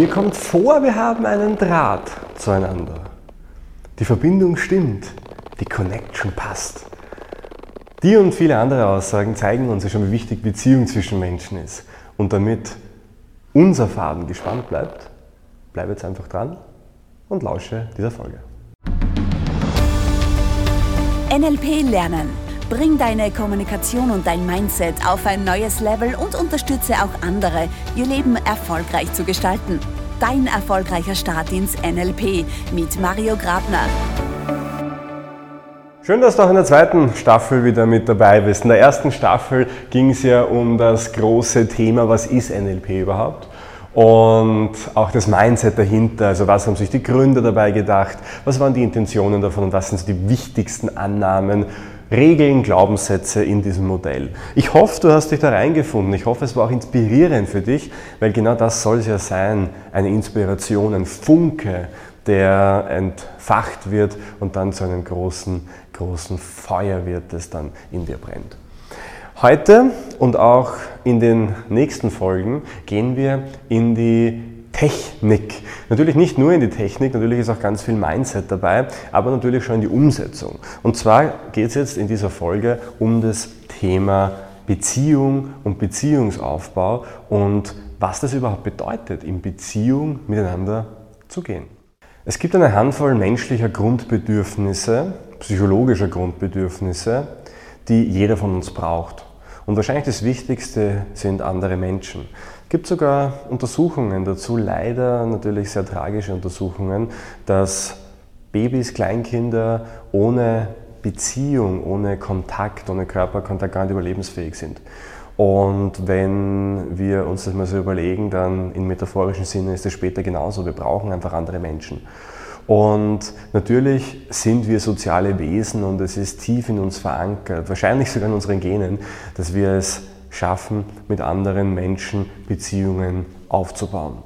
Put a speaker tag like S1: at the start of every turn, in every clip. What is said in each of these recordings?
S1: Mir kommt vor, wir haben einen Draht zueinander. Die Verbindung stimmt, die Connection passt. Die und viele andere Aussagen zeigen uns ja schon, wie wichtig Beziehung zwischen Menschen ist. Und damit unser Faden gespannt bleibt, bleibe jetzt einfach dran und lausche dieser Folge.
S2: NLP lernen. Bring deine Kommunikation und dein Mindset auf ein neues Level und unterstütze auch andere, ihr Leben erfolgreich zu gestalten. Dein erfolgreicher Start ins NLP mit Mario Grabner.
S1: Schön, dass du auch in der zweiten Staffel wieder mit dabei bist. In der ersten Staffel ging es ja um das große Thema, was ist NLP überhaupt? Und auch das Mindset dahinter, also was haben sich die Gründer dabei gedacht, was waren die Intentionen davon und was sind so die wichtigsten Annahmen, Regeln, Glaubenssätze in diesem Modell. Ich hoffe, du hast dich da reingefunden. Ich hoffe, es war auch inspirierend für dich, weil genau das soll es ja sein, eine Inspiration, ein Funke, der entfacht wird und dann zu einem großen, großen Feuer wird, das dann in dir brennt. Heute und auch in den nächsten Folgen gehen wir in die Technik. Natürlich nicht nur in die Technik, natürlich ist auch ganz viel Mindset dabei, aber natürlich schon in die Umsetzung. Und zwar geht es jetzt in dieser Folge um das Thema Beziehung und Beziehungsaufbau und was das überhaupt bedeutet, in Beziehung miteinander zu gehen. Es gibt eine Handvoll menschlicher Grundbedürfnisse, psychologischer Grundbedürfnisse, die jeder von uns braucht. Und wahrscheinlich das Wichtigste sind andere Menschen. Gibt sogar Untersuchungen dazu, leider natürlich sehr tragische Untersuchungen, dass Babys, Kleinkinder ohne Beziehung, ohne Kontakt, ohne Körperkontakt gar nicht überlebensfähig sind. Und wenn wir uns das mal so überlegen, dann im metaphorischen Sinne ist es später genauso. Wir brauchen einfach andere Menschen. Und natürlich sind wir soziale Wesen und es ist tief in uns verankert, wahrscheinlich sogar in unseren Genen, dass wir es schaffen, mit anderen Menschen Beziehungen aufzubauen.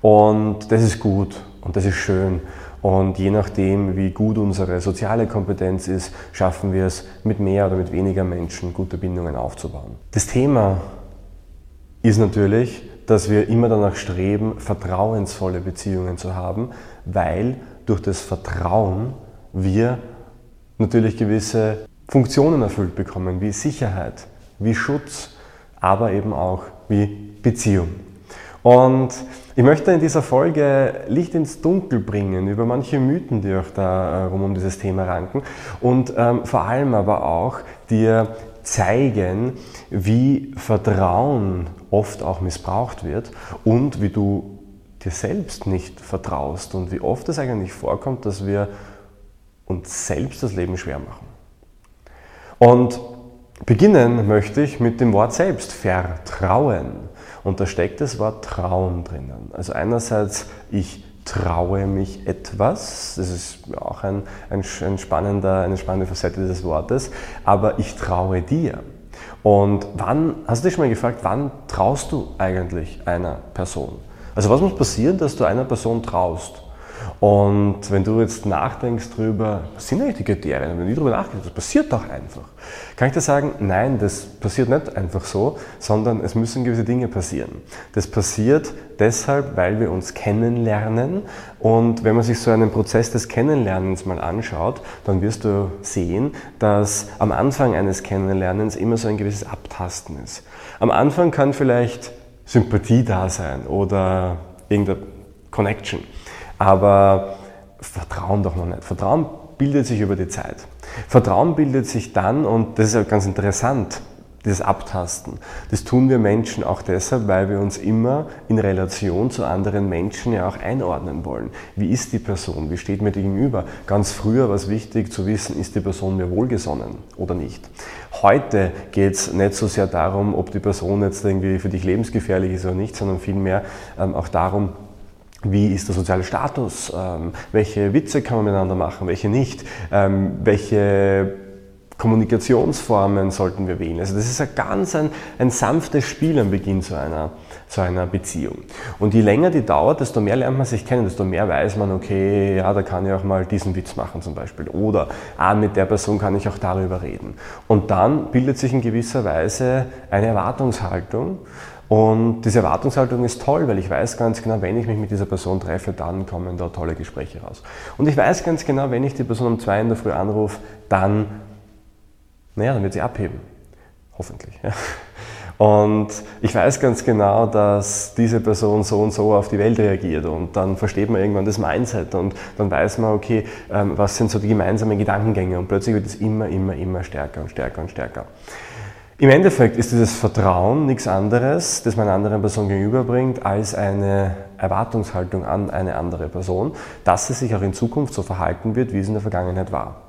S1: Und das ist gut und das ist schön. Und je nachdem, wie gut unsere soziale Kompetenz ist, schaffen wir es, mit mehr oder mit weniger Menschen gute Bindungen aufzubauen. Das Thema ist natürlich, dass wir immer danach streben, vertrauensvolle Beziehungen zu haben, weil durch das Vertrauen wir natürlich gewisse Funktionen erfüllt bekommen, wie Sicherheit, wie Schutz, aber eben auch wie Beziehung. Und ich möchte in dieser Folge Licht ins Dunkel bringen über manche Mythen, die auch da äh, rum um dieses Thema ranken und ähm, vor allem aber auch dir zeigen, wie Vertrauen oft auch missbraucht wird und wie du dir selbst nicht vertraust und wie oft es eigentlich vorkommt, dass wir uns selbst das Leben schwer machen. Und beginnen möchte ich mit dem Wort selbst, Vertrauen. Und da steckt das Wort Trauen drinnen. Also einerseits, ich traue mich etwas, das ist auch ein, ein, ein spannender, eine spannende Facette dieses Wortes, aber ich traue dir. Und wann, hast du dich schon mal gefragt, wann traust du eigentlich einer Person? Also was muss passieren, dass du einer Person traust? Und wenn du jetzt nachdenkst darüber, was sind eigentlich die Kriterien? wenn du nie darüber nachdenkst, das passiert doch einfach. Kann ich dir sagen, nein, das passiert nicht einfach so, sondern es müssen gewisse Dinge passieren. Das passiert deshalb, weil wir uns kennenlernen. Und wenn man sich so einen Prozess des Kennenlernens mal anschaut, dann wirst du sehen, dass am Anfang eines Kennenlernens immer so ein gewisses Abtasten ist. Am Anfang kann vielleicht Sympathie da sein oder irgendeine Connection. Aber Vertrauen doch noch nicht. Vertrauen bildet sich über die Zeit. Vertrauen bildet sich dann, und das ist ja ganz interessant, dieses Abtasten. Das tun wir Menschen auch deshalb, weil wir uns immer in Relation zu anderen Menschen ja auch einordnen wollen. Wie ist die Person? Wie steht mir gegenüber? Ganz früher war es wichtig zu wissen, ist die Person mir wohlgesonnen oder nicht. Heute geht es nicht so sehr darum, ob die Person jetzt irgendwie für dich lebensgefährlich ist oder nicht, sondern vielmehr ähm, auch darum, wie ist der soziale Status? Ähm, welche Witze kann man miteinander machen? Welche nicht? Ähm, welche Kommunikationsformen sollten wir wählen? Also das ist ein ganz ein, ein sanftes Spiel am Beginn zu einer, zu einer Beziehung. Und je länger die dauert, desto mehr lernt man sich kennen, desto mehr weiß man, okay, ja, da kann ich auch mal diesen Witz machen zum Beispiel. Oder, ah, mit der Person kann ich auch darüber reden. Und dann bildet sich in gewisser Weise eine Erwartungshaltung Und diese Erwartungshaltung ist toll, weil ich weiß ganz genau, wenn ich mich mit dieser Person treffe, dann kommen da tolle Gespräche raus. Und ich weiß ganz genau, wenn ich die Person um zwei in der Früh anrufe, dann, naja, dann wird sie abheben. Hoffentlich. Ja. Und ich weiß ganz genau, dass diese Person so und so auf die Welt reagiert und dann versteht man irgendwann das Mindset und dann weiß man, okay, ähm, was sind so die gemeinsamen Gedankengänge und plötzlich wird es immer, immer, immer stärker und stärker und stärker. Im Endeffekt ist dieses Vertrauen nichts anderes, das man einer anderen Person gegenüberbringt, als eine Erwartungshaltung an eine andere Person, dass sie sich auch in Zukunft so verhalten wird, wie es in der Vergangenheit war.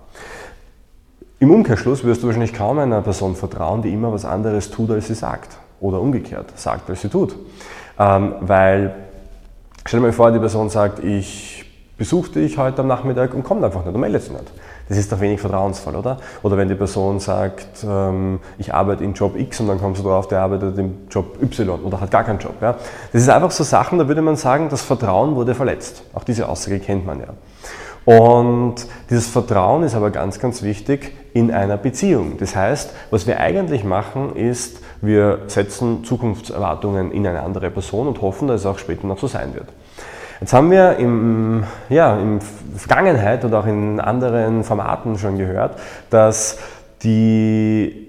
S1: Im Umkehrschluss wirst du wahrscheinlich kaum einer Person vertrauen, die immer was anderes tut, als sie sagt. Oder umgekehrt, sagt, als sie tut. Ähm, weil, stell dir mal vor, die Person sagt, ich besuche dich heute am Nachmittag und kommt einfach nicht und meldet sich nicht. Das ist doch wenig vertrauensvoll, oder? Oder wenn die Person sagt, ähm, ich arbeite in Job X und dann kommst du drauf, der arbeitet im Job Y oder hat gar keinen Job. Ja? Das ist einfach so Sachen, da würde man sagen, das Vertrauen wurde verletzt. Auch diese Aussage kennt man ja. Und dieses Vertrauen ist aber ganz, ganz wichtig in einer Beziehung. Das heißt, was wir eigentlich machen, ist, wir setzen Zukunftserwartungen in eine andere Person und hoffen, dass es auch später noch so sein wird. Jetzt haben wir im, ja, in Vergangenheit und auch in anderen Formaten schon gehört, dass die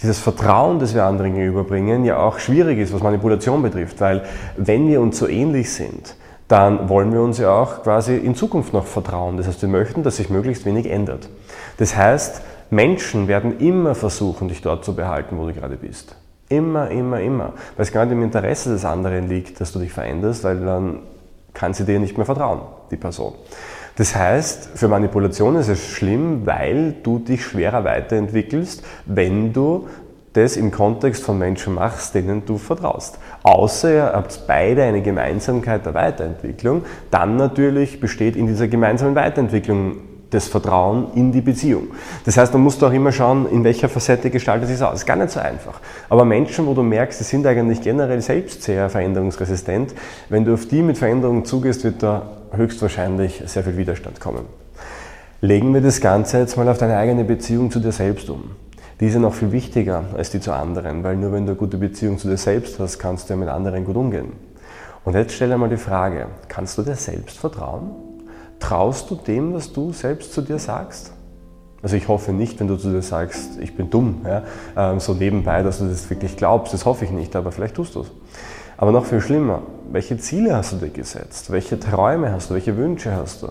S1: dieses Vertrauen, das wir anderen gegenüberbringen, ja auch schwierig ist, was Manipulation betrifft, weil wenn wir uns so ähnlich sind, dann wollen wir uns ja auch quasi in Zukunft noch vertrauen. Das heißt, wir möchten, dass sich möglichst wenig ändert. Das heißt, Menschen werden immer versuchen, dich dort zu behalten, wo du gerade bist. Immer, immer, immer. Weil es gar nicht im Interesse des anderen liegt, dass du dich veränderst, weil dann kann sie dir nicht mehr vertrauen, die Person. Das heißt, für Manipulation ist es schlimm, weil du dich schwerer weiterentwickelst, wenn du das im Kontext von Menschen machst, denen du vertraust. Außer ihr habt beide eine Gemeinsamkeit der Weiterentwicklung, dann natürlich besteht in dieser gemeinsamen Weiterentwicklung das Vertrauen in die Beziehung. Das heißt, man muss auch immer schauen, in welcher Facette gestaltet sich es aus. Das ist gar nicht so einfach. Aber Menschen, wo du merkst, die sind eigentlich generell selbst sehr veränderungsresistent, wenn du auf die mit Veränderungen zugehst, wird da höchstwahrscheinlich sehr viel Widerstand kommen. Legen wir das Ganze jetzt mal auf deine eigene Beziehung zu dir selbst um die ist ja noch viel wichtiger als die zu anderen, weil nur wenn du eine gute Beziehung zu dir selbst hast, kannst du ja mit anderen gut umgehen. Und jetzt stell dir mal die Frage, kannst du dir selbst vertrauen? Traust du dem, was du selbst zu dir sagst? Also ich hoffe nicht, wenn du zu dir sagst, ich bin dumm, ja, ähm, so nebenbei, dass du das wirklich glaubst, das hoffe ich nicht, aber vielleicht tust du es. Aber noch viel schlimmer, welche Ziele hast du dir gesetzt? Welche Träume hast du? Welche Wünsche hast du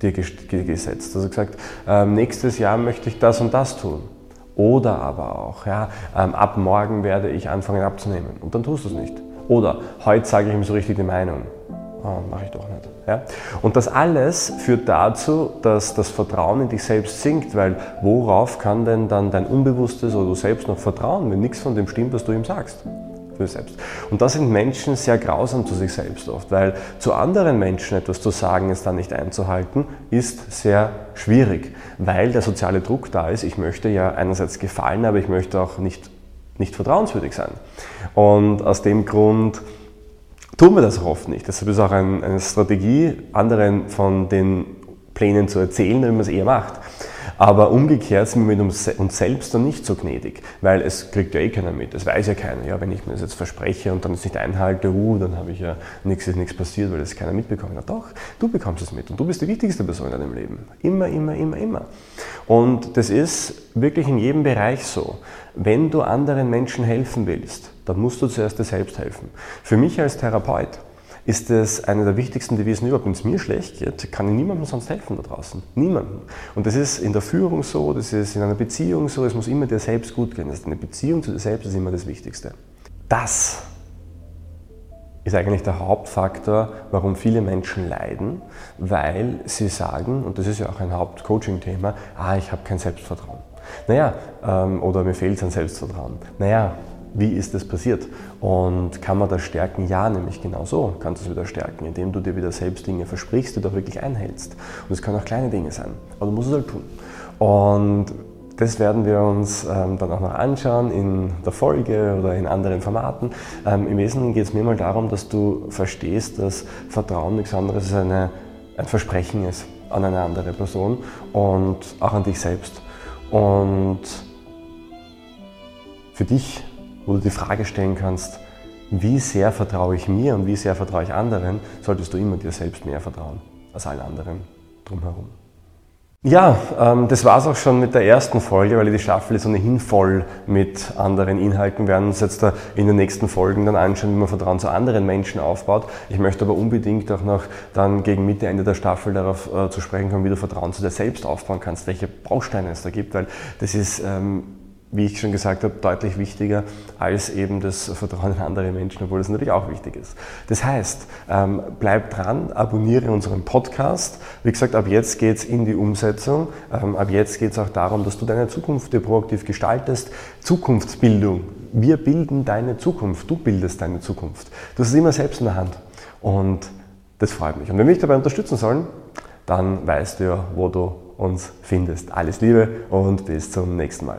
S1: dir gesetzt? Also gesagt, ähm, nächstes Jahr möchte ich das und das tun. Oder aber auch, ja, ähm, ab morgen werde ich anfangen abzunehmen und dann tust du es nicht. Oder heute sage ich ihm so richtig die Meinung. Oh, mache ich doch nicht. Ja? Und das alles führt dazu, dass das Vertrauen in dich selbst sinkt, weil worauf kann denn dann dein Unbewusstes oder du selbst noch vertrauen, wenn nichts von dem stimmt, was du ihm sagst? für selbst. Und da sind Menschen sehr grausam zu sich selbst oft, weil zu anderen Menschen etwas zu sagen, es dann nicht einzuhalten, ist sehr schwierig, weil der soziale Druck da ist. Ich möchte ja einerseits gefallen, aber ich möchte auch nicht, nicht vertrauenswürdig sein. Und aus dem Grund tun wir das auch oft nicht. Deshalb ist auch eine Strategie, anderen von den Plänen zu erzählen, wenn man es eher macht. Aber umgekehrt sind wir mit uns selbst dann nicht so gnädig, weil es kriegt ja eh keiner mit. Es weiß ja keiner. Ja, wenn ich mir das jetzt verspreche und dann es nicht einhalte, uh, dann habe ich ja nichts, ist nichts passiert, weil das keiner mitbekommen hat. Doch, du bekommst es mit und du bist die wichtigste Person in deinem Leben. Immer, immer, immer, immer. Und das ist wirklich in jedem Bereich so. Wenn du anderen Menschen helfen willst, dann musst du zuerst dir selbst helfen. Für mich als Therapeut ist es eine der wichtigsten Devisen überhaupt. Wenn es mir schlecht geht, kann ich niemandem sonst helfen da draußen. Niemandem. Und das ist in der Führung so, das ist in einer Beziehung so, es muss immer dir selbst gut gehen. eine Beziehung zu dir selbst ist immer das Wichtigste. Das ist eigentlich der Hauptfaktor, warum viele Menschen leiden, weil sie sagen, und das ist ja auch ein Hauptcoaching-Thema, ah, ich habe kein Selbstvertrauen. Naja, ähm, oder mir fehlt ein Selbstvertrauen. Naja, wie ist das passiert? Und kann man das stärken? Ja, nämlich genau so kannst du es wieder stärken, indem du dir wieder selbst Dinge versprichst, die du auch wirklich einhältst. Und es können auch kleine Dinge sein, aber du musst es halt tun. Und das werden wir uns ähm, dann auch noch anschauen in der Folge oder in anderen Formaten. Ähm, Im Wesentlichen geht es mir mal darum, dass du verstehst, dass Vertrauen nichts anderes als eine, ein Versprechen ist an eine andere Person und auch an dich selbst. Und für dich wo du die Frage stellen kannst, wie sehr vertraue ich mir und wie sehr vertraue ich anderen, solltest du immer dir selbst mehr vertrauen als allen anderen drumherum. Ja, ähm, das war's auch schon mit der ersten Folge, weil die Staffel ist ohnehin voll mit anderen Inhalten. Wir werden uns jetzt da in den nächsten Folgen dann anschauen, wie man Vertrauen zu anderen Menschen aufbaut. Ich möchte aber unbedingt auch noch dann gegen Mitte, Ende der Staffel darauf äh, zu sprechen kommen, wie du Vertrauen zu dir selbst aufbauen kannst, welche Bausteine es da gibt, weil das ist ähm, wie ich schon gesagt habe, deutlich wichtiger als eben das Vertrauen in andere Menschen, obwohl das natürlich auch wichtig ist. Das heißt, ähm, bleib dran, abonniere unseren Podcast. Wie gesagt, ab jetzt geht es in die Umsetzung. Ähm, ab jetzt geht es auch darum, dass du deine Zukunft dir proaktiv gestaltest. Zukunftsbildung. Wir bilden deine Zukunft. Du bildest deine Zukunft. Hast es immer selbst in der Hand. Und das freut mich. Und wenn wir mich dabei unterstützen sollen, dann weißt du ja, wo du uns findest. Alles Liebe und bis zum nächsten Mal.